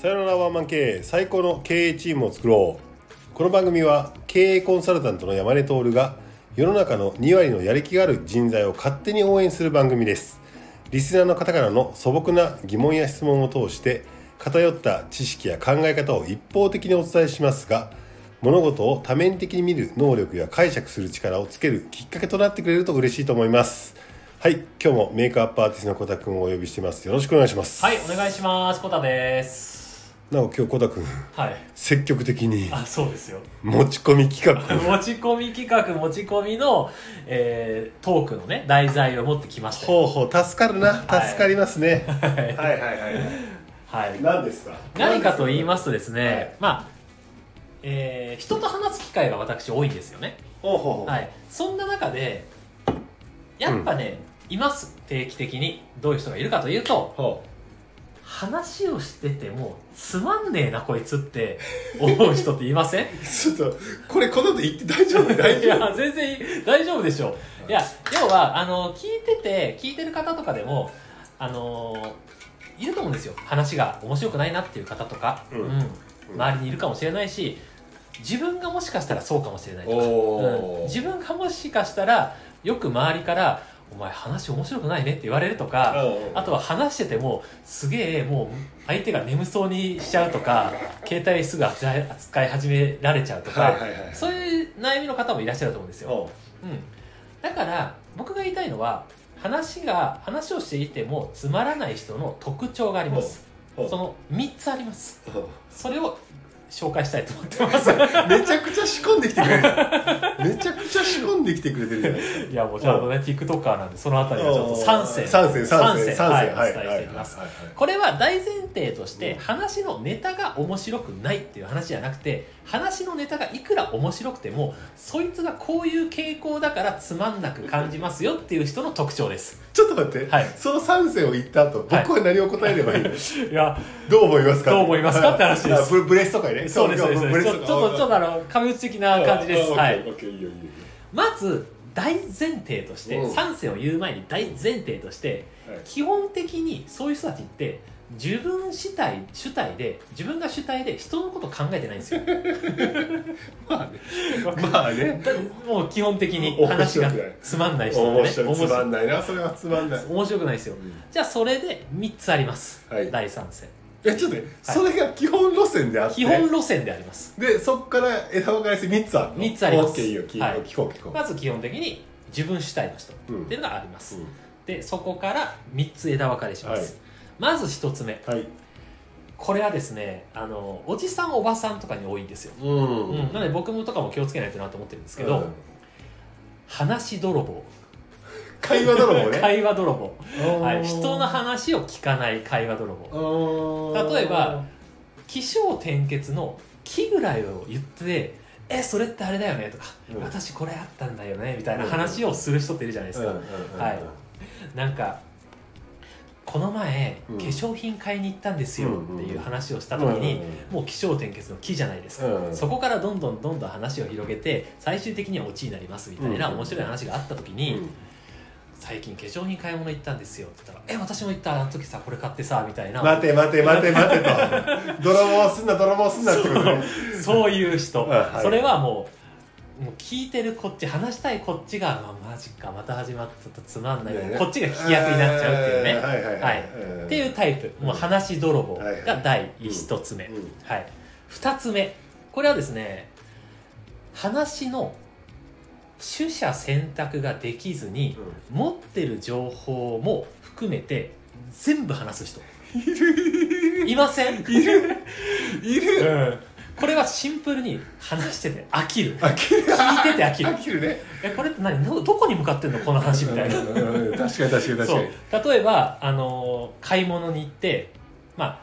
さよならワンマン経営最高の経営チームを作ろう。この番組は経営コンサルタントの山根徹が世の中の2割のやる気がある人材を勝手に応援する番組です。リスナーの方からの素朴な疑問や質問を通して偏った知識や考え方を一方的にお伝えしますが物事を多面的に見る能力や解釈する力をつけるきっかけとなってくれると嬉しいと思います。はい今日もメイクアップアーティストの小田君をお呼びしてます。よろしくお願いします。はい、お願いします。コタです。なお今日小田君はい。積極的にあ、そうですよ。持ち込み企画 持ち込み企画、持ち込みの、えー、トークのね、題材を持ってきましたよ。ほうほう助かるなはい助かりますね、はい。はい、はいはいはい。何ですか？何かと言いますとですね、はいまあ、えー、人と話す機会が私多いんですよね。ほうほうほうはい。そんな中で、やっぱね、います。定期的に。どういう人がいるかというと、ほ話をしてても、つまんねえな、こいつって思う人っていません？う ちょっとこれこの後言って大丈夫大い丈夫や全然いい大丈夫でしょう。いや要はあの聞いてて聞いてる方とかでもあのいると思うんですよ。話が面白くないなっていう方とか、うん。周りにいるかもしれないし自分がもしかしたらそうかもしれないとか、うん。自分がもしかしたらよく周りから「お前話面白くないね」って言われるとか、うんあとは話しててもすげえもう相手が眠そうにしちゃうとか 携帯すぐ扱い始められちゃうとか、そういう悩みの方もいらっしゃると思うんですよ、ほうん、だから僕が言いたいのは話が話をしていてもつまらない人の特徴があります。その3つあります。それを紹介したいと思ってます。めちゃくちゃ仕込んできてくれる。めちゃくちゃ仕込んできてくれてるじゃないですか。いやもうちゃんとね TikToker なんでそのあたりはちょっと3選三選三選三はい伝えしていきます。これは大前提としてうん。話のネタが面白くないっていう話じゃなくて話のネタがいくら面白くてもそいつがこういう傾向だからつまんなく感じますよっていう人の特徴です。ちょっと待って、はい。その3選を言った後僕は何を答えればいいの、いやどう思いますか？どう思いますかって話です。あブブレスとかね。そうですそうです。ちょっとちょっとあの壁打ち的な感じです。あはい。まず大前提としてうん。3選を言う前に大前提としてはい。基本的にそういう人たちって自分主体主体で自分が主体で人のこと考えてないんですよ。まあね。まあね。だもう基本的に面話がつまんない人面ね。つまんない。なそれはつまんない、面白くないですよ。じゃあそれで3つあります、はい。第3戦えちょっとね、それが基本路線であって。基本路線であります。でそこから枝分かれして3つあるの？三つあります。はい。まず基本的に自分主体の人うんっていうのがあります、うん。でそこから3つ枝分かれします、はいまず1つ目。はい。これはですねあのおじさんおばさんとかに多いんですよ、うん。うん。なので僕もとかも気をつけないとなと思ってるんですけど、話泥棒。会話泥棒ね。会話泥棒、は、はい。人の話を聞かない会話泥棒。例例えば起承転結の「き」ぐらいを言って「えそれってあれだよね」とか、うん私これあったんだよね」みたいな話をする人っているじゃないですか、はい。なんかこの前、うん。化粧品買いに行ったんですようんっていう話をした時に、もう起承転結の「き」じゃないです。か、うん。そこからどんどんどんどん話を広げて最終的にはオチになりますみたいなうん面白い話があった時に、最近化粧品買い物行ったんですよって言ったら「え私も行ったあの時さこれ買ってさ」みたいな。待て待て待て待てと。泥棒すんな泥棒すんなってことね。そういう人、はいはい。それはもうもう聞いてるこっち話したいこっちが、まあ、マジかまた始まったとつまんない、ねこっちが聞き役になっちゃうっていうね、はいはいはい。はい。うんっていうタイプもう話泥棒はいはいが第一つ目、うんはい、二つ目。これはですね話の取捨選択ができずに持ってる情報も含めて全部話す人。いません？いる。いる。うんこれはシンプルに話してて飽きる。飽きる。聞いてて飽きる。飽きるね。えこれって何？どどこに向かってんの？この話みたいな。うんうんうん。確かに確かに確そかう。に例えば、あのー買い物に行ってま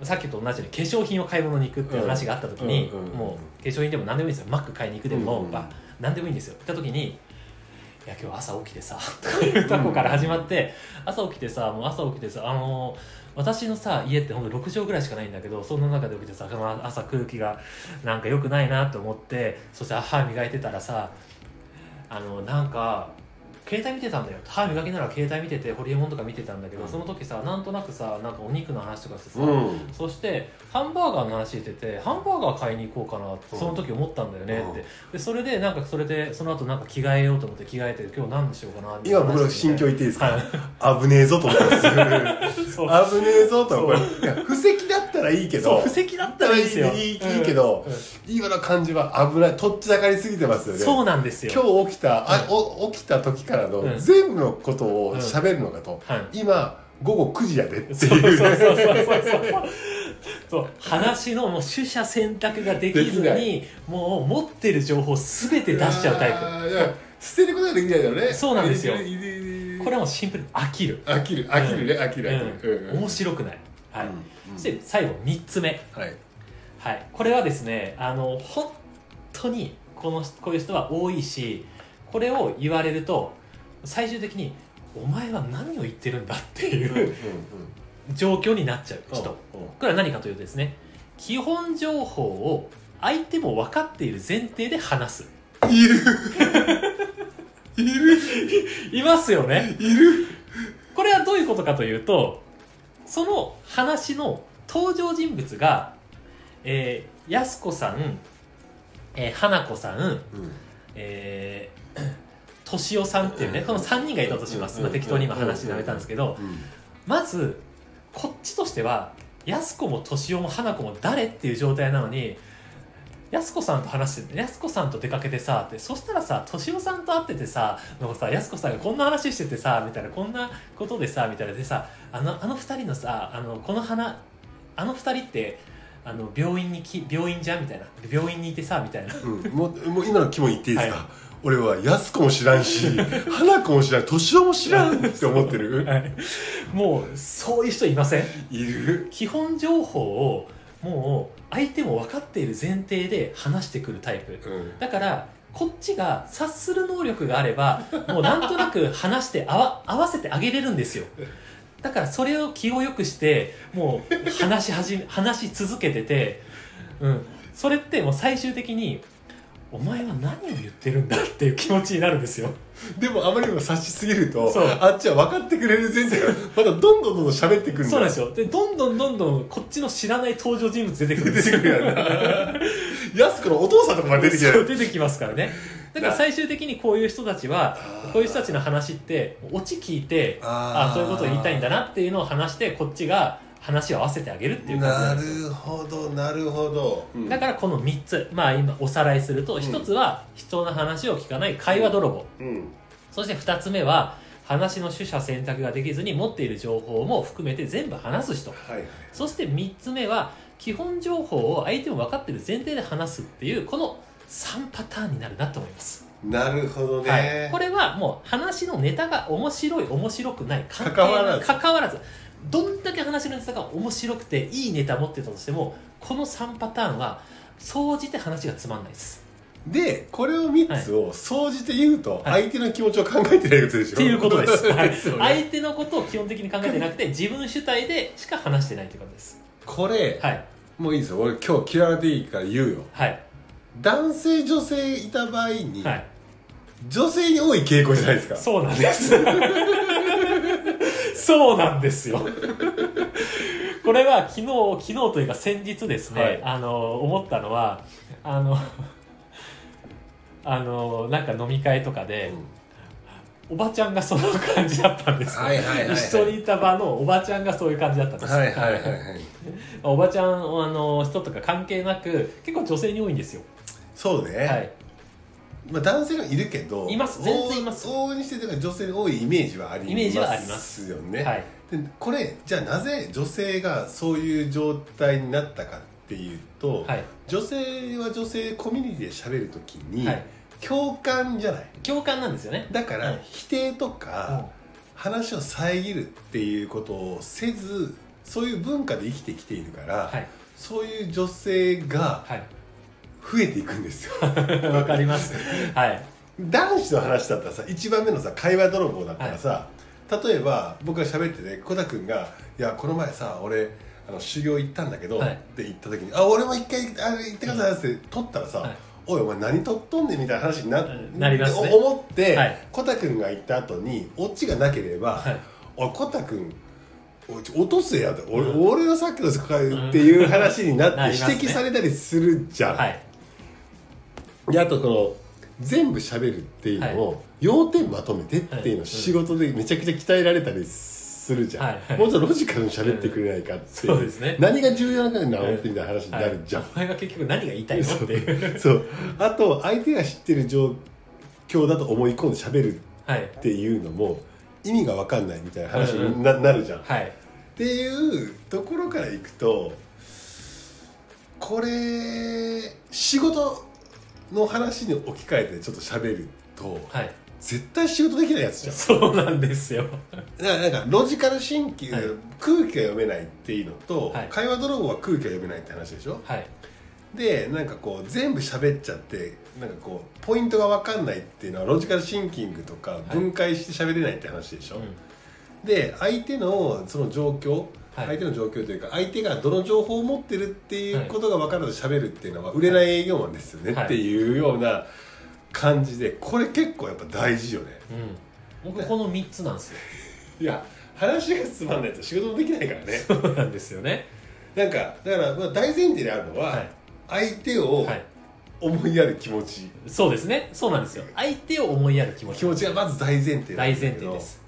あさっきと同じように化粧品を買い物に行くっていう話があった時に、うんうんうん。もう化粧品でも何でもいいんですよ。マック買いに行くでも、うんうん。まあ、何でもいいんですよ。行った時に「いや今日朝起きてさ」とかいうとこから始まって、朝起きてさもう朝起きてさあのー私のさ家ってほんと6畳ぐらいしかないんだけどそんな中で起きてさ朝空気がなんか良くないなと思ってそして歯磨いてたらさあのなんか携帯見てたんだよ。歯磨きなら携帯見ててホリエモンとか見てたんだけど、うん。その時さなんとなくさなんかお肉の話とかしてさ、うん。そしてハンバーガーの話しててハンバーガー買いに行こうかなってうん。その時思ったんだよねうん。ってでそれでなんかそれでその後なんか着替えようと思って着替えて今日何にしようかなって今僕の心境言っていいですか、は危ねえぞと思ってます。そう危ねえぞとこれいや布石だったらいいけど。布石だったらいいですよ。いいいいけどうん。うん。今の感じは危ない。とっちらかりすぎてますよね。そうなんですよ。今日起きた、あお起きた時からのうん。全部のことを喋るのかと、はい。今午後9時やでっていうそうそうそうそうそう話のもう取捨選択ができずにもう持ってる情報全て出しちゃうタイあーいや捨てることができないだろうね。そうなんですよ。これはもうシンプルに飽きる、飽きる。飽きるね飽きる飽きる、うん。うん面白くない、はい。うんそして最後3つ目。はい。はい、これはですねあの本当にこのこういう人は多いしこれを言われると最終的に「お前は何を言ってるんだ」っていう状況になっちゃう人、これは何かというとですね基本情報を相手も分かっている前提で話す。いる。いる。いますよね。いる。これはどういうことかというとその話の登場人物が、えー、やす子さん、えー、花子さん、えー、としおさんっていうねこの3人がいたとします、まあ、適当に今話並べたんですけどまずこっちとしてはやす子もとしおも花子も誰っていう状態なのにやす子さんと話してやす子さんと出かけてさってそしたらさとしおさんと会っててさなんかさやす子さんがこんな話しててさみたいなこんなことでさみたいなでさあのあの二人のさあのこの花あの二人ってあの病院にき病院じゃん？みたいな。病院にいてさみたいな。うん。もうもう今の気も言っていいですか、俺は安子も知らんし 花子も知らん年男も知らんって思ってる？はい。もうそういう人いません？いる。基本情報をもう相手も分かっている前提で話してくるタイプ。うん。だからこっちが察する能力があればもうなんとなく話して合わ 合わせてあげれるんですよ。だからそれを気をよくしてもう話し始め話し続けてて、うん、それってもう最終的にお前は何を言ってるんだっていう気持ちになるんですよ。でもあまりにも察しすぎるとあっちは分かってくれる前提がまたどんどんどんどん喋ってくるそうなんですよ。でどんどんどんどんこっちの知らない登場人物出てくるんですよ。やんな安子のお父さんとかが出てきて出てきますからね。だから最終的にこういう人たちはこういう人たちの話ってオチ聞いてあー。あそういうことを言いたいんだなっていうのを話してこっちが話を合わせてあげるっていう感じななんですよ。るほどなるほど、うん。だからこの3つまあ今おさらいするとうん。1つは人の話を聞かない会話泥棒。うん。そして2つ目は話の取捨選択ができずに持っている情報も含めて全部話す人。はいはい。そして3つ目は基本情報を相手も分かってる前提で話すっていうこの3パターンになるなと思います、なるほどね、はい、これはもう話のネタが面白い面白くない関係関わらず。関わらずどんだけ話のネタが面白くていいネタ持ってたとしてもこの3パターンは総じて話がつまんないです。でこれを3つを総じて言うとはい。相手の気持ちを考えてないことでしょっていうことです、はい。ですよね。相手のことを基本的に考えてなくて自分主体でしか話してないということです。これ、はい。もういいですよ。俺今日嫌われていいから言うよ。はい。男性女性いた場合に、はい。女性に多い傾向じゃないですか。そうなんです。そうなんですよ。これは昨日、昨日というか先日ですね、はい。あの、思ったのは、あの、あの、なんか飲み会とかで、おばちゃんがその感じだったんですよ、はいはいはいはい。一緒にいた場のおばちゃんがそういう感じだったんですよ。はいはいはいはい。おばちゃんあの人とか関係なく結構女性に多いんですよ、そうね、はい、まあ、男性がいるけどいます。全然います。往々にして女性に多いイメージはありますイメージはあります。よね、はい、でこれじゃあなぜ女性がそういう状態になったかっていうと、はい。女性は女性コミュニティで喋るときに、はい。共感じゃない。共感なんですよね。だからはい。否定とか、話を遮るっていうことをせずそういう文化で生きてきているから、はい。そういう女性がはい増えていくんですよ。わかります。はい。男子の話だったらさ1番目のさ会話泥棒だったらさ、例えば僕が喋っててコタ君が「いやこの前さ俺あの修行行ったんだけど」はい。って言った時に「あ俺も一回あれ行ってください」って取ったらさ、はい。おいお前何取っとんねんみたいな話にな,、うんなりますね。お思って、はい。コタ君が言った後にオチがなければはい「おいコタ君落とせや」と俺,、うん俺のさっきのっていう話になって指摘されたりするじゃん。はいであとこの全部喋るっていうのを、要点まとめてっていうの仕事でめちゃくちゃ鍛えられたりするじゃん、はいはい。もうちょっとロジカルに喋ってくれないかっていう,、そうですね。何が重要なのかなってみたいな話になるじゃん、はい。お前が結局何が言いたいのっていう。そう。あと相手が知ってる状況だと思い込んで喋るはいっていうのも意味が分かんないみたいな話にな,、なるじゃん、っはい。ていうところからいくとこれ仕事の話に置き換えてちょっと喋るとはい。絶対仕事できないやつじゃん。そうなんですよ。だからなんかロジカルシンキング、はい空気が読めないっていうのと、はい会話泥棒は空気が読めないって話でしょはいでなんかこう全部喋っちゃってなんかこうポイントが分かんないっていうのはロジカルシンキングとかい分解して喋れないって話でしょ、うんで相手のその状況、はい。相手の状況というか相手がどの情報を持ってるっていうことが分からず喋るっていうのは売れない営業マンですよね、はい。っていうような感じでこれ結構やっぱ大事よね。うん。僕この3つなんですよ。いや話がつまんないと仕事もできないからね。そうなんですよね。なんかだからまあ大前提であるのは、はい。相手をはい。思いやる気持ち、そうですね。そうなんですよ。相手を思いやる気持ち。気持ちがまず大前提大前提です。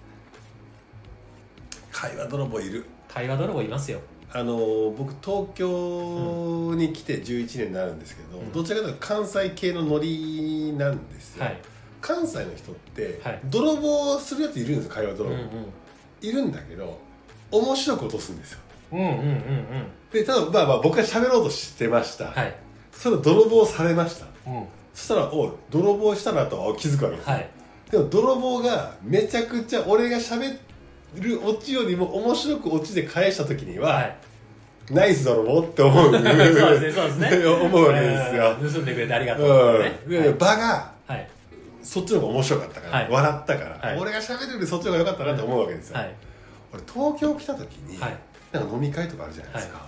会話泥棒いる会話泥棒いますよ。あのー僕東京に来て11年になるんですけど、うん。どちらかというと関西系のノリなんですよ、はい。関西の人って、はい。泥棒するやついるんですよ会話泥棒、うんうんいるんだけど面白く落とすんですよ。うんうんうんうん。でただまあまあ僕が喋ろうとしてました、はい。それを泥棒されました。うん。そしたらおい泥棒したなとは気づくわけですよ、はい。でも泥棒がめちゃくちゃ俺が喋るオチよりも面白くオチで返した時には、はい。ナイス泥棒って思う そうですねそうですね。思うわけですよ、うん盗んでくれてありがとう。うん。はい。場がはい。そっちの方が面白かったから、はい。笑ったから、はい。俺が喋るよりそっちの方が良かったなって思うわけですよ、はい。俺東京来た時に、はい。なんか飲み会とかあるじゃないですか、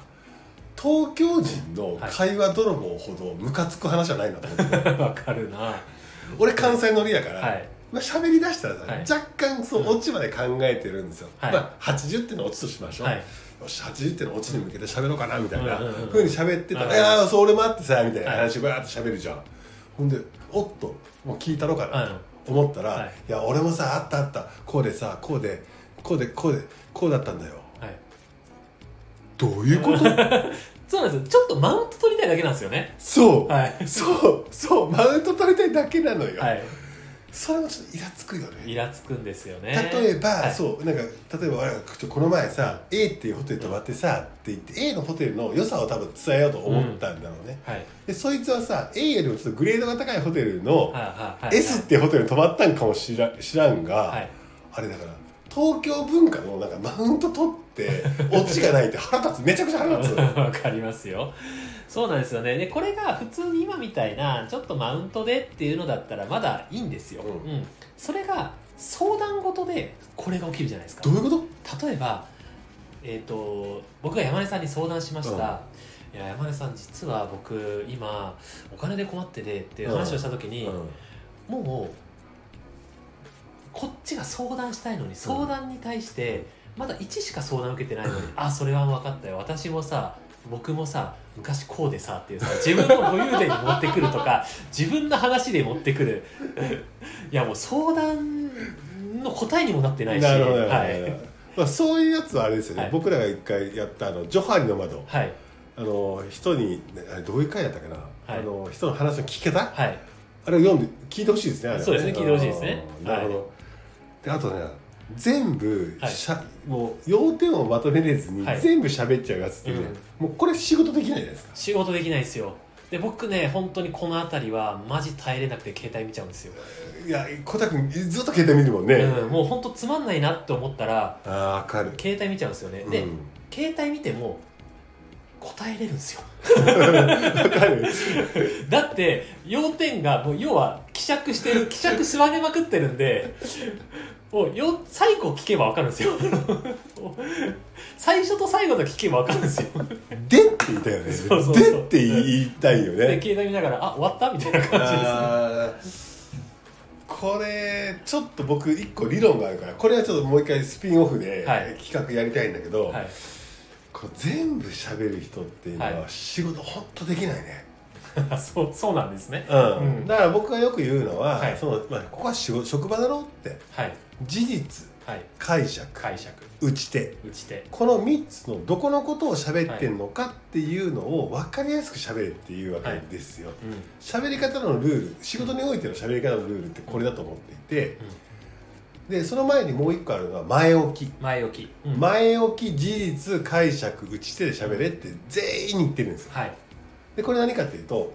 東京人の会話泥棒ほどムカつく話はないなと思って、わかるな。は俺関西乗りやから、いまあ喋りだしたらさ、はい。若干そうオチまで考えてるんですよ、はい。まあ80っていうのをオチとしましょう、はい。よし80っていうのをオチに向けて喋ろうかなみたいな。ふうに喋ってたら「はい。いやーそれもあってさ」みたいな話バーって喋るじゃん、ほんでおっともう聞いたろかなと思ったら「はい。い、や俺もさあったあった。こうでさこうでこうでこうでこうだったんだよ。はい」どういうこと？そうなんですよ。ちょっとマウント取りたいだけなんですよね。そう、はい。そう。そう。マウント取りたいだけなのよ、はいそれもちょっとイラつくよね。イラつくんですよね。例えば、はい。そうなんか例えばこの前さ A っていうホテル泊まってさって言って A のホテルの良さを多分伝えようと思ったんだろうね、はい。でそいつはさ A よりもちょっとグレードが高いホテルの S っていうホテルに泊まったんかもしら知らんが、はい。あれだから東京文化のなんかマウント取ってオチがないって腹立つ。めちゃくちゃ腹立つ わかりますよそうなんですよね。でこれが普通に今みたいなちょっとマウントでっていうのだったらまだいいんですよ、ううん。それが相談事でこれが起きるじゃないですか。どういうこと？例えばえっ、と僕が山根さんに相談しました、いや山根さん実は僕今お金で困っててっていう話をした時に、もうこっちが相談したいのに相談に対してまだ1しか相談受けてないのに「あそれは分かったよ。私もさ僕もさ昔こうでさ」っていうさ自分の武勇伝に持ってくるとか 自分の話で持ってくる。いやもう相談の答えにもなってないし。なるほど、はい、まあ、そういうやつはあれですよね、はい。僕らが一回やったあの「ジョハリの窓」はい。あの人にどういう回だったかな、はい。あの人の話の聞き方？はい。あれを読んで聞いてほしいですねそうですね聞いてほしいですね。なるほど、であとね全部、はい。しゃもう要点をまとめれずに、はい。全部喋っちゃうやつってね、もうこれ仕事できないじゃないですか。仕事できないですよ。で僕ね本当にこの辺りはマジ耐えれなくて携帯見ちゃうんですよ、いや小田君ずっと携帯見るもんね、うん、もう本当つまんないなって思ったらああわかる。携帯見ちゃうんですよね、でうん。携帯見ても答えれるんですよ。わかる。だって要点がもう要は希釈してる 希釈吸われまくってるんでをよ最後聞けば分かるんですよ。最初と最後だけ聞けば分かるんですよ。でって言いたいよね。そうそうそう。でって言いたいよでね携帯見ながら「あ終わった?」みたいな感じですねあーこれちょっと僕一個理論があるからこれはちょっともう一回スピンオフではい。企画やりたいんだけど、はい。これ全部喋る人っていうのはは仕事本当できないね、そうそうなんですね。うん。うん。だから僕がよく言うのは、はい。そのまあ、ここは仕事職場だろって。はい。事実。はい。解釈。解釈。打ち手。打ち手。この3つのどこのことを喋ってんのかっていうのを分かりやすく喋れっていうわけですよ。うん。喋、り方のルール仕事においての喋り方のルールってこれだと思っていて。でその前にもう一個あるのは前置き。前置き、うん。前置き事実解釈打ち手で喋れって全員に言ってるんですよ。はいでこれ何かっていうと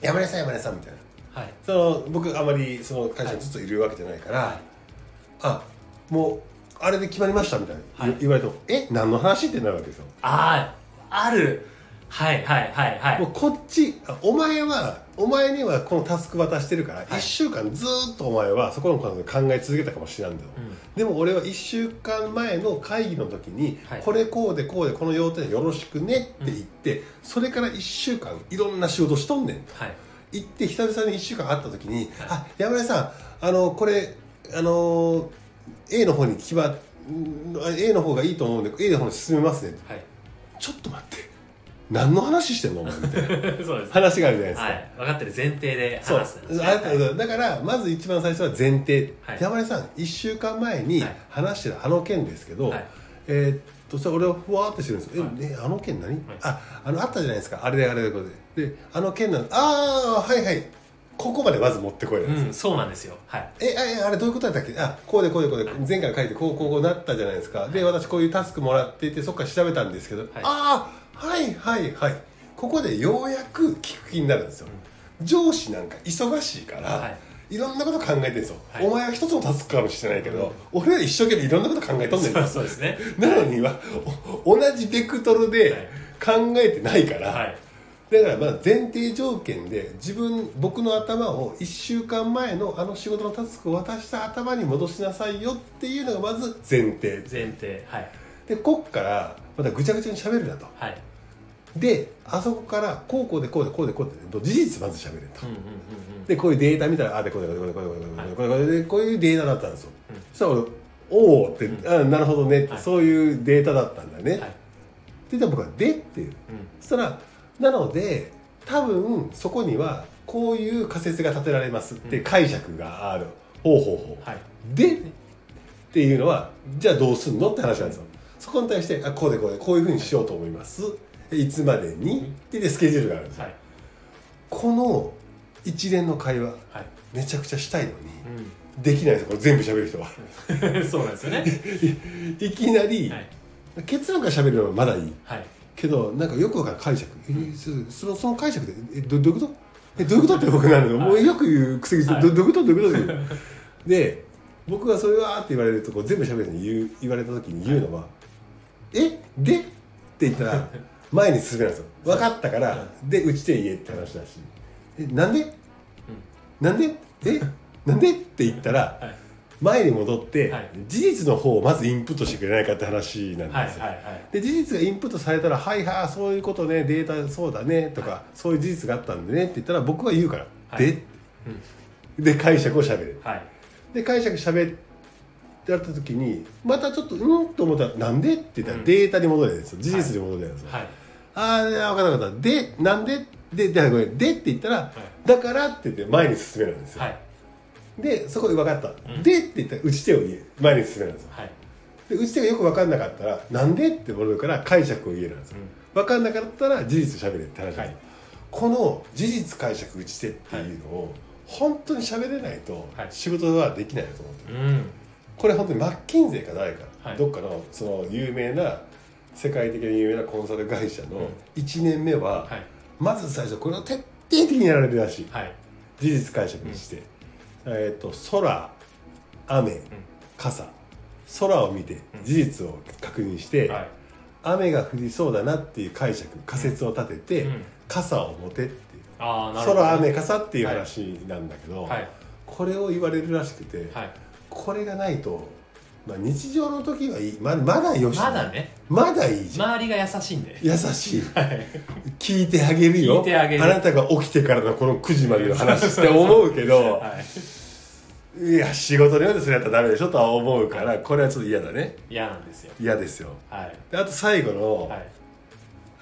山根さん山根さんみたいな。はい。その僕あまりその会社にずっといるわけじゃないから、はい。あもうあれで決まりましたみたいな、はい。言われてもえ何の話ってなるわけですよ。ああある。はいはいはいはい。もうこっちあお前はお前にはこのタスク渡してるから、い。1週間ずーっとお前はそこのことで考え続けたかもしれないんだよ、うん。でも俺は1週間前の会議の時に、はい。これこうでこうでこの要点よろしくねって言って、それから1週間いろんな仕事しとんねんと。はい。行って久々に1週間会った時に「あ山根さんあのこれあの A の方に決まん A の方がいいと思うんで A の方に進めますね」はい。ちょっと待って何の話してんのお前」みたいな。そうです。話があるじゃないですか。はい。分かってる前提でそう話すんですね。あだからまず一番最初は前提、はい。山根さん1週間前にはい。話してるあの件ですけど、はい。えーっとそれ俺はふわーってしてるんですよ、はい。えねあの件何、ああのあったじゃないですか。あれであれでこれで。であの件なのああはいはい。ここまでまず持ってこいうんそうなんですよ。はい。ええあれどういうことだったっけ？あこうでこうでこうで前回の書いてこうこうこうなったじゃないですか。で私こういうタスクもらっていてそっから調べたんですけど、ああはいはいはい。ここでようやく聞く気になるんですよ、上司なんか忙しいから、はい。い、ろんなこと考えてるんですよ、はい。お前は一つのタスクかもしれないけど、俺は一生懸命いろんなこと考えとんねんそうそうですね。なのにはお同じベクトルで考えてないから、はい。だからまあ前提条件で自分僕の頭を1週間前のあの仕事のタスクを渡した頭に戻しなさいよっていうのがまず前提。前提。はい。でこっからまたぐちゃぐちゃに喋るなと。はいであそこからこうこうでこうでこうでこうで事実まず喋れと、でこういうデータ見たらあでこうでこうでこうでこうでこうここういうデータだったんですよ、そしたら俺「おお」って、あなるほどね」そういうデータだったんだね、で、って言ったら僕は「で」っていう、そしたらなので多分そこにはこういう仮説が立てられますって解釈がある、ほうほうほう、でっていうのはじゃあどうすんのって話なんですよ、そこに対してあこうでこうでこういうふうにしようと思います、いつまでに？って言ってスケジュールがあるんですよ、はい。この一連の会話はい。めちゃくちゃしたいのにうできないんですよこれ全部喋る人は。ん そうなんですよね。いきなり、はい。結論から喋るのはまだいい。はい。けどなんかよくわかる解釈、えそそのその解釈でえどどういうこと？えどういうこと？って僕なるの、もうよく言うくせにはい。どどういうこと？どういうこと？で僕がそれはって言われるとこう全部喋るのに言う言われた時に言うのは「え？で?」って言ったら 前に進めないんですよ。分かったからで打ち手言えって話だし「えなんで？なんで？え？なんで?」って言ったらはい。前に戻って、はい。事実の方をまずインプットしてくれないかって話なんはいですよ、はいはいで事実がインプットされたら「はいはいそういうことねデータそうだね」とか、そういう事実があったんでね」って言ったら僕は言うから「はい。で?」で解釈をしゃべる。はい。で解釈しゃべってやった時にまたちょっとうんと思ったら「なんで?」って言ったらうん。データに戻るんですよ。事実に戻るんですよ、はい。ああ分かった分かった。でなんでででごめんでって言ったら、だからって言って前に進めるんですよ、はい。でそこで分かった、うんでって言ったら打ち手を言え前に進めるんですよ。はい。で打ち手がよく分かんなかったら「なんで?」って戻るから解釈を言えるんですよ、分かんなかったら事実喋れって話ですよ、はい。この事実解釈打ち手っていうのを本当に喋れないとはい。仕事はできないと思って。る、うんこれ本当にマッキンゼーか誰か、はい。どっかのその有名な世界的に有名なコンサル会社の1年目は、はい。まず最初これを徹底的にやられるらしい。はい。事実解釈にして、えっ、と空雨傘。空を見てうん。事実を確認して、はい。雨が降りそうだなっていう解釈仮説を立てて、うん。傘を持てっていう。ああなるほど空雨傘っていう話なんだけど、はい。これを言われるらしくて、はいこれがないと、まあ、日常の時はいい。ままだよし。まだね。まだいいじゃん、周りが優しいんで。優しい。はい。聞いてあげるよ。聞いてあげる。なたが起きてからのこの9時までの話って思うけど はい。いや仕事のようでそれやったらダメでしょとは思うからこれはちょっと嫌だね。嫌なんですよ。嫌ですよ。はい。であと最後の,、はい。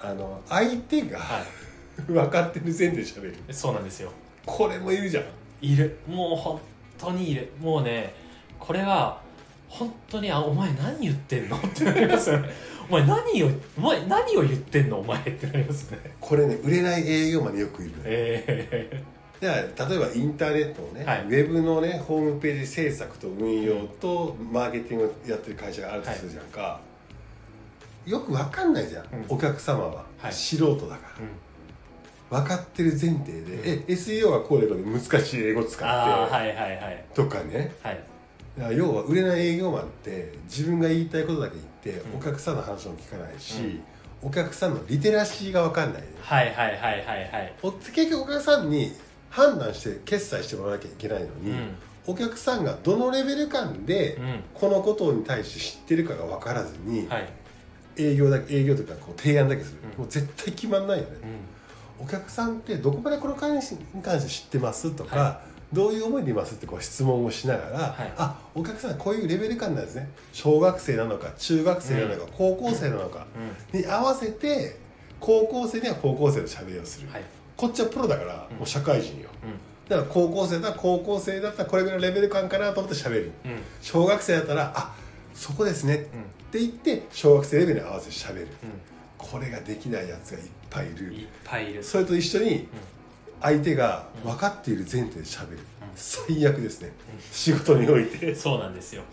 あの相手が、は 分かってる前提で喋る。いそうなんですよ。これもいるじゃん。いる。もう本当にいる。もうねこれは本当にあお前何言ってんの？ってなりますよね。お前何をお前何を言ってんの？お前ってなりますね。これね売れない営業マンによくいるのよ。えじゃあ例えばインターネットのね、はい。ウェブのねホームページ制作と運用とマーケティングをやってる会社があるとするじゃんか、よく分かんないじゃん、うん。お客様は、はい。素人だから。えうん。分かってる前提で、え SEO はこうでこうで難しい英語使って、はいはいはい。とかね。はい要は売れない営業マンって自分が言いたいことだけ言って、うん。お客さんの話も聞かないし、お客さんのリテラシーが分かんない、はいはいはいはいはい。お結局お客さんに判断して決済してもらわなきゃいけないのに、うん。お客さんがどのレベル感でうん。このことに対して知ってるかが分からずに、はい。営業だけ営業というかこう提案だけする、うん。もう絶対決まんないよね、うん。お客さんってどこまでこの関しに関して知ってますとか、はどういう思いでいますってこう質問をしながら、はい。あお客さんこういうレベル感なんですね。小学生なのか中学生なのか、高校生なのかうん。に合わせて高校生には高校生のしゃべりをする、はい。こっちはプロだからうん。もう社会人よ。うだから高校生だったら高校生だったらこれぐらいのレベル感かなと思ってしゃべる。んうん。小学生だったらあそこですね。っうん。て言って小学生レベルに合わせてしゃべる。うこれができないやつがいっぱいいる。んいっぱいいる。それと一緒に相手がうん分かっている前提でしゃべる、ん。最悪ですね、仕事において。そうなんですよ。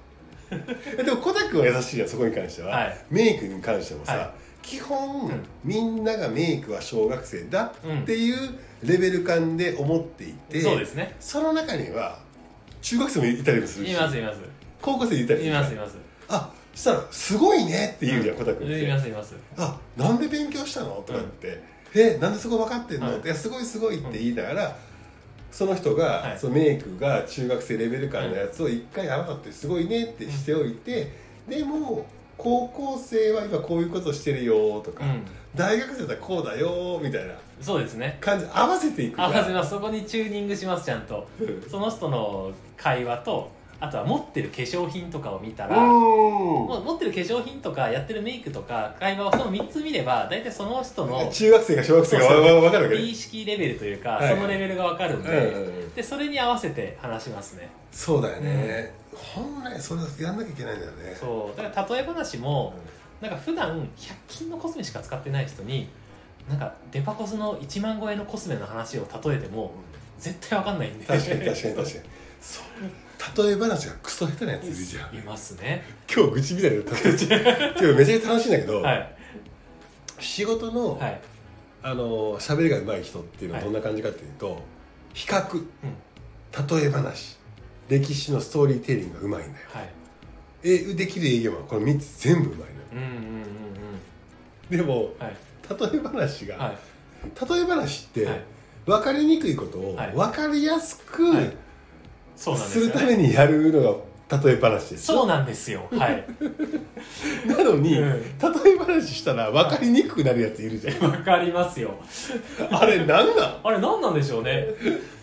でも小田君は優しいやそこに関しては、はい。メイクに関してもさ、はい。基本、うん。みんながメイクは小学生だっていうレベル感で思っていて、そうですね。その中には中学生もいたりもするし。いますいます。高校生いたりすいるますいます。あそしたら「すごいね」って言うじゃん。小田君って。いますいます。あなんで勉強したの？とかって、えなんでそこ分かってんの、はい。い、やすごいすごいって言いながら、その人が、はい。そのメイクが中学生レベル感のやつを一回あなたってすごいねってしておいて、でも高校生は今こういうことしてるよとか、うん。大学生だったらこうだよみたいなそうですね。感じ合わせていく合わせます。そこにチューニングしますちゃんと。うん。その人の会話とあとは持ってる化粧品とかを見たらうもう持ってる化粧品とかやってるメイクとか会話をその3つ見れば大体その人のん中学生か小学生かわわ分かるわけね美意識レベルというか、はい。そのレベルが分かるんで,、うんうんうんでそれに合わせて話しますね。そうだよね、本来それやんなきゃいけないんだよね。そう。だから例え話もなんか普段100均のコスメしか使ってない人になんかデパコスの1万超えのコスメの話を例えても絶対分かんないんで。確かに確かに確かに。そう例え話がクソ下手なやついるじゃん。いますね。今日愚痴みたいなの例えて めちゃくちゃ楽しいんだけど、はい。仕事の、はい。あの喋りが上手い人っていうのははい。どんな感じかっていうと、比較例え話。歴史のストーリーテリングがうまいんだよ。はい。えできる営業マンはこの3つ全部うまいのよ。うんうんうんうん。でもはい。例え話が、はい。例え話って、はい。分かりにくいことをはい。分かりやすく、はいそうなんですすよ、るたね、めにやるのが例え話です。そうなんですよ。はい。なのに、うん。例え話したら分かりにくくなるやついるじゃん、わかりますよ。あれなんなん？あれ何なんでしょうね。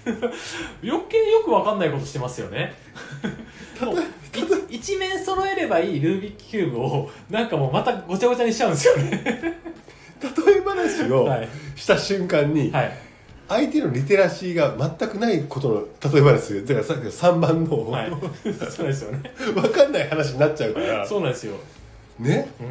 余計よくわかんないことしてますよね。もうい一面揃えればいいルービックキューブをなんかもうまたごちゃごちゃにしちゃうんですよね。例え話をはい。した瞬間に、はい相手のリテラシーが全くないことの例え話するだからさっきの3番の、はい。そうですよね。分かんない話になっちゃうから。そうなんですよ。ね？うん。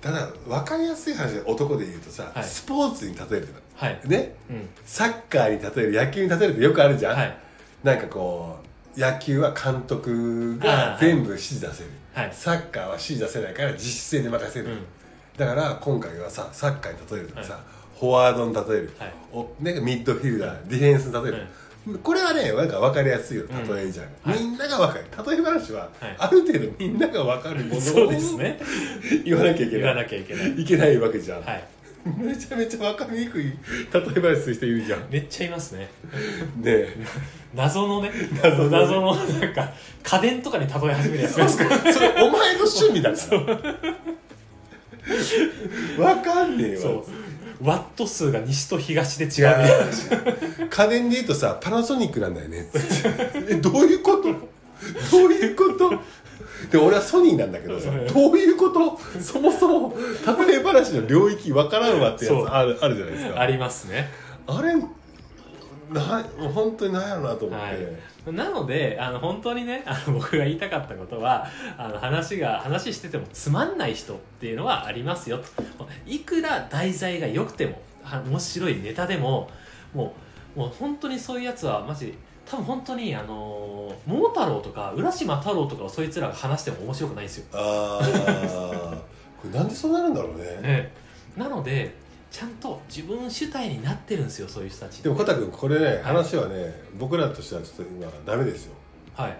ただ分かりやすい話で男で言うとさ、はい。スポーツに例えるはい。のね？うん。サッカーに例える野球に例えるってよくあるじゃん、はい。なんかこう野球は監督が全部指示出せる、はい。サッカーは指示出せないから実践で任せる、うん。だから今回はさサッカーに例えるとかさ、フォワードに例える、はい。ミッドフィルダー、ディフェンスに例える、これはねなんか分かりやすいよ例えじゃん、うん。はい。みんなが分かる。例え話は、はい。ある程度みんなが分かるものをそうですね。言わなきゃいけ言わないなきゃいけない。いけないわけじゃん、はい。めちゃめちゃ分かりにくい例え話する人いるじゃん。ねめっちゃいますね。え。謎のね謎のね。謎のなんか家電とかに例え始めるやついますか？らそれお前の趣味だから。分かんねえわ。そうワット数が西と東で違うみたいな。家電で言うとさパナソニックなんだよね。えどういうこと？どういうこと？で俺はソニーなんだけどさどういうこと？そもそも例え話の領域分からんわってやつあるあるじゃないですか。ありますね。あれな本当に何やろなと思って、はい。なのであの本当にねあの僕が言いたかったことはあの話が話しててもつまんない人っていうのはありますよと。いくら題材が良くてもは面白いネタでももうもう本当にそういうやつはマジ多分本当にあの桃太郎とか浦島太郎とかをそいつらが話しても面白くないんですよ、ああこれなんでそうなるんだろうね。ね、なのでちゃんと自分主体になってるんですよそういう人たち。でもコタ君これね話はね僕らとしてはちょっと今ダメですよ。はい。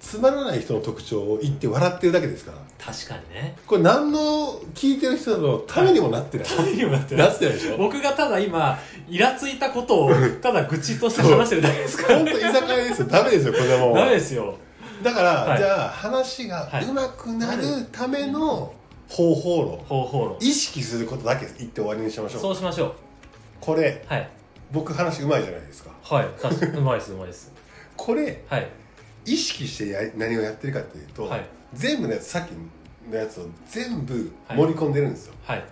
つまらない人の特徴を言って笑ってるだけですから。確かにね。これ何の聞いてる人のためにもなってない、ためにもなってない。なってないでしょ？僕がただ今イラついたことをただ愚痴として話してるだけですから。本当居酒屋ですよ。ダメですよこんなも。ダメですよ。だから、はい。じゃあ話がはい。上手くなるための方法論、方法論。意識することだけ言って終わりにしましょう。そうしましょう。これはい。僕話うまいじゃないですか。はい。確かにうまいですうまいです。これはい。意識してや何をやってるかっていうと、はい。全部のやつさっきのやつを全部盛り込んでるんですよ、はい。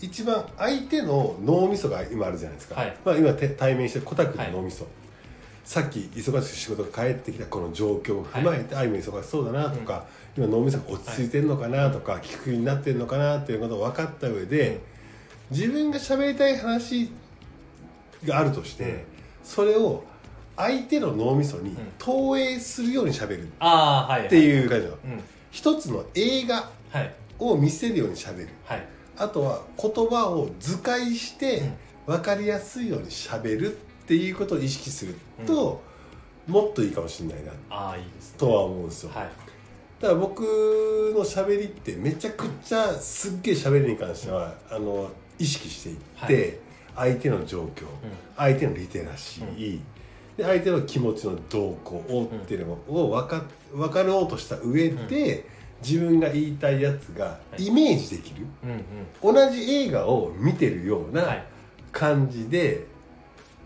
一番相手の脳みそが今あるじゃないですか、はい。まあ、今て対面してるコタ君の脳みそ、さっき忙しく仕事が帰ってきたこの状況を踏まえて、あ今忙しそうだなとか、今脳みそが落ち着いてるのかなとか、聞くようになってるのかなっていうことを分かった上で、自分が喋りたい話があるとして、うん。それを相手の脳みそに投影するように喋る。っていう感じの、うん。一つの映画はい。を見せるように喋る。はい。あとは言葉を図解してうん。分かりやすいようにしゃべるっていうことを意識すると、もっといいかもしれないなああいいですね。とは思うんですよ、はいだから僕のしゃべりってめちゃくちゃすっげえしゃべりに関しては、あの意識していって、相手の状況、相手のリテラシー、で相手の気持ちの動向をっていうのを分か分かろうとした上で、自分が言いたいやつがイメージできる、同じ映画を見てるようはない。感じで,、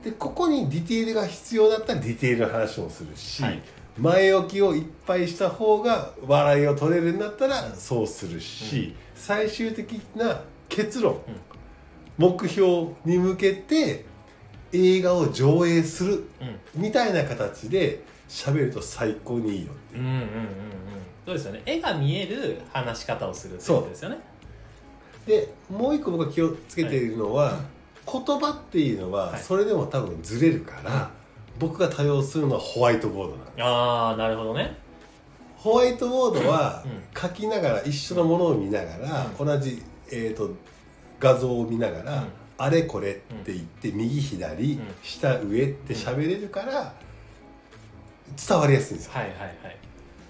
でここにディテールが必要だったらディテールの話もするし、はい前置きをいっぱいした方が笑いを取れるんだったらそうするし、最終的な結論、目標に向けて映画を上映するうん。みたいな形で喋ると最高にいいよっていう。うんうんうんうん。そうですよね。絵が見える話し方をするってことですよね。でもう一個僕が気をつけているのは、言葉っていうのははい。それでも多分ずれるから、僕が多用するのはホワイトボードなんです。ああなるほどね。ホワイトボードはうん。書きながら一緒のものを見ながら、同じ、えー、と画像を見ながら、うん。あれこれって言って、右左、ん。下上って喋れるから伝わりやすいんですよ。はいはいはい。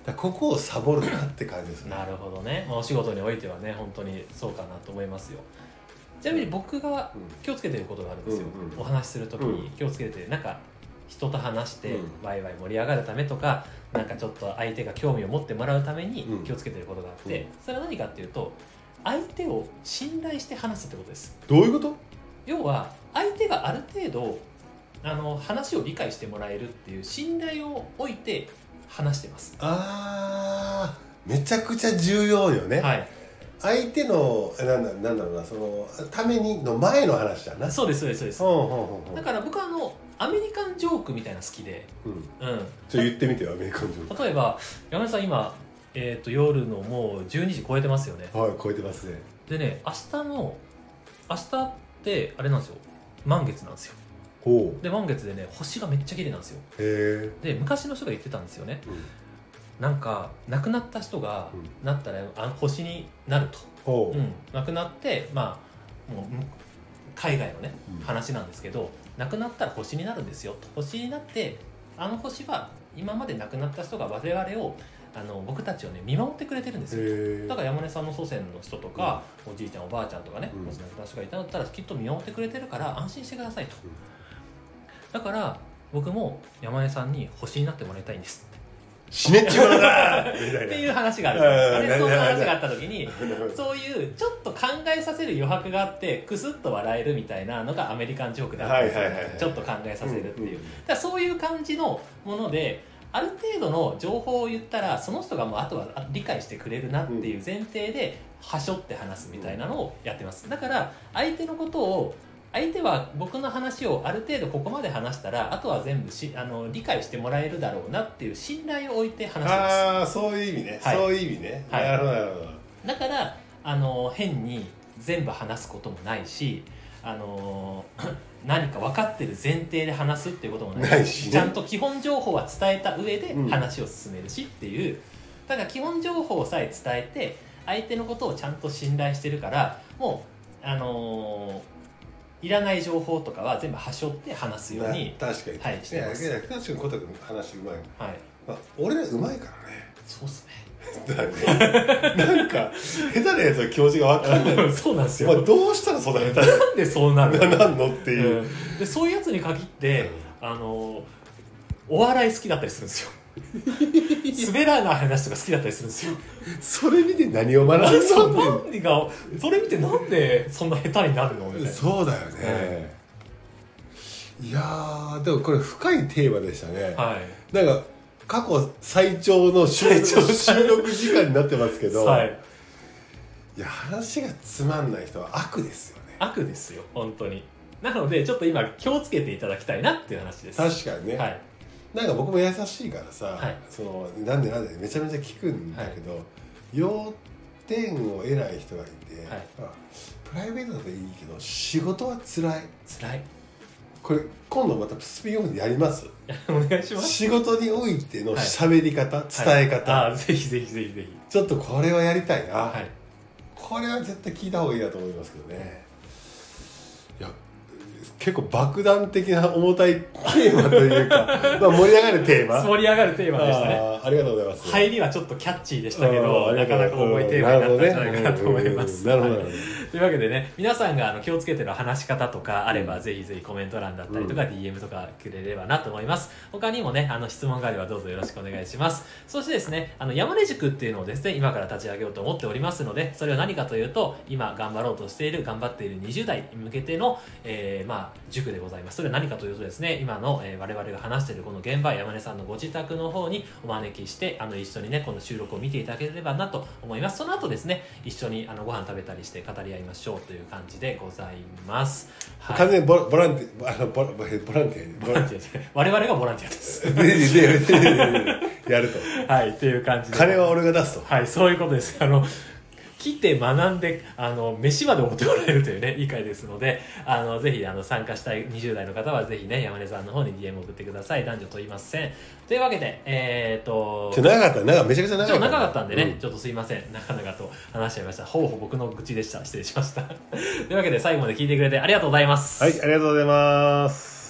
だここをサボるなって感じですね。なるほどね。お仕事においてはね本当にそうかなと思いますよ。ちなみに僕がうん。気をつけてることがあるんですよ、お話しする時うん。に気をつけてなんか人と話してうん。ワイワイ盛り上がるためとかなんかちょっと相手が興味を持ってもらうためにうん。気をつけてることがあって、うん。それは何かっていうと相手を信頼して話すってことです。どういうこと？要は相手がある程度あの話を理解してもらえるっていう信頼を置いて話してます。あーめちゃくちゃ重要よね、はい。相手のえなんだなんだろうなそのためにの前の話だな。そうですそうですそうです。ほうほうほうほう。だから僕はあのアメリカンジョークみたいなの好きで、うん。うん、ちょっと言ってみてよアメリカンジョー例えば山根さん今、えー、と夜のもう12時超えてますよね。クはい超えてますね。でね明日の明日ってあれなんですよ。満月なんですよ。ほう。で満月でね星がめっちゃ綺麗なんですよ。へえで昔の人が言ってたんですよね。うん。なんか亡くなった人がうん。なったらあの星になると、ほう、うん、亡くなってまあもうむ海外のねうん。話なんですけど亡くなったら星になるんですよ。と星になってあの星は今まで亡くなった人が我々をあの僕たちをね見守ってくれてるんですよ。だから山根さんの祖先の人とか、おじいちゃんおばあちゃんとかね、うん。もし亡くなった人がいたんだったらきっと見守ってくれてるから安心してくださいと、うん。だから僕も山根さんに星になってもらいたいんです死ねっちまうな。っていう話があるじゃないですか。ねうん。そういう話があった時にそういうちょっと考えさせる余白があってクスッと笑えるみたいなのがアメリカンジョークであったちょっと考えさせるっていう、だそういう感じのものである程度の情報を言ったらその人がもうあとはあ理解してくれるなっていう前提ではしょって話すみたいなのをやってます。だから相手のことを相手は僕の話をある程度ここまで話したらあとは全部しあの理解してもらえるだろうなっていう信頼を置いて話してます。ああそういう意味ね、はい。そういう意味ね、はい。なるほどなるほど。だからあの変に全部話すこともないしあの 何か分かってる前提で話すっていうこともないしね。ちゃんと基本情報は伝えた上でうん。話を進めるしっていう、だから基本情報さえ伝えて相手のことをちゃんと信頼してるからもうあのいらない情報とかは全部はしょって話すように、な確かに、はいしてます。確かにコタ君話うまい、はい、まあ、俺らうまいからね。そうっすね。なんか下手なやつは気持ちが分かんない。ねそうなんですお前よどうしたらそんな下手なんでそうなるの？ななんのっていう、うん。でそういうやつに限って、あのお笑い好きだったりするんですよ 滑らない話とか好きだったりするんですよ。それ見て何を学んだ んそうだ何がそれ見てなんでそんな下手になるの？みたいな。そうだよね、いやーでもこれ深いテーマでしたね、はい。なんか過去最長の収録。収録時間になってますけど、はい。いや話がつまんない人は悪ですよね。悪ですよ本当に。なのでちょっと今気をつけていただきたいなっていう話です。確かにね、はいなんか僕も優しいからさ、はい。そのなんでなんでめちゃめちゃ聞くんだけど、要点を得ない人がいて、はい。まあプライベートだといいけど仕事は辛い。辛い。これ今度またスピンオフでやります？お願いします。仕事においてのはい。喋り方、伝え方、はいあぜひぜひぜひぜひ。ちょっとこれはやりたい。な、はい。これは絶対聞いた方がいいなと思いますけどね。いや結構爆弾的な重たいテーマというか まあ盛り上がるテーマ。盛り上がるテーマでしたね。ありがとうございます。入りはちょっとキャッチーでしたけうどんなかなか重いテーマになったんじゃないかなと思います。なるほどなるほはいというわけでね皆さんがあの気をつけてる話し方とかあれば、ぜひぜひコメント欄だったりとか、DM とかくれればなと思います。他にもねあの質問があればどうぞよろしくお願いします。そしてですねあの山根塾っていうのをですね今から立ち上げようと思っておりますのでそれは何かというと今頑張ろうとしている頑張っている20代に向けての、えーまあ、塾でございます。それは何かというとですね今の、えー我々が話しているこの現場山根さんのご自宅の方にお招きしてあの一緒にねこの収録を見ていただければなと思います。その後ですね一緒にあのご飯食べたりして語り合いましょうという感じでございます、はい、完全にボボランティアあのボランティアボランティア我々がボランティアです。やると。はいっていう感じで。金は俺が出すと。はいそういうことです。あの来て学んであの飯まで持っておられるというねいい回ですのであのぜひあの参加したい20代の方はぜひね山根さんの方に DM 送ってください。男女問いません。というわけでえっ、ー、と長かった長めちゃくちゃ長かった。長かったんでね、うん、ちょっとすいません。なかなかと話しちゃいました。ほぼ僕の愚痴でした。失礼しました。というわけで最後まで聞いてくれてありがとうございます。はいありがとうございます。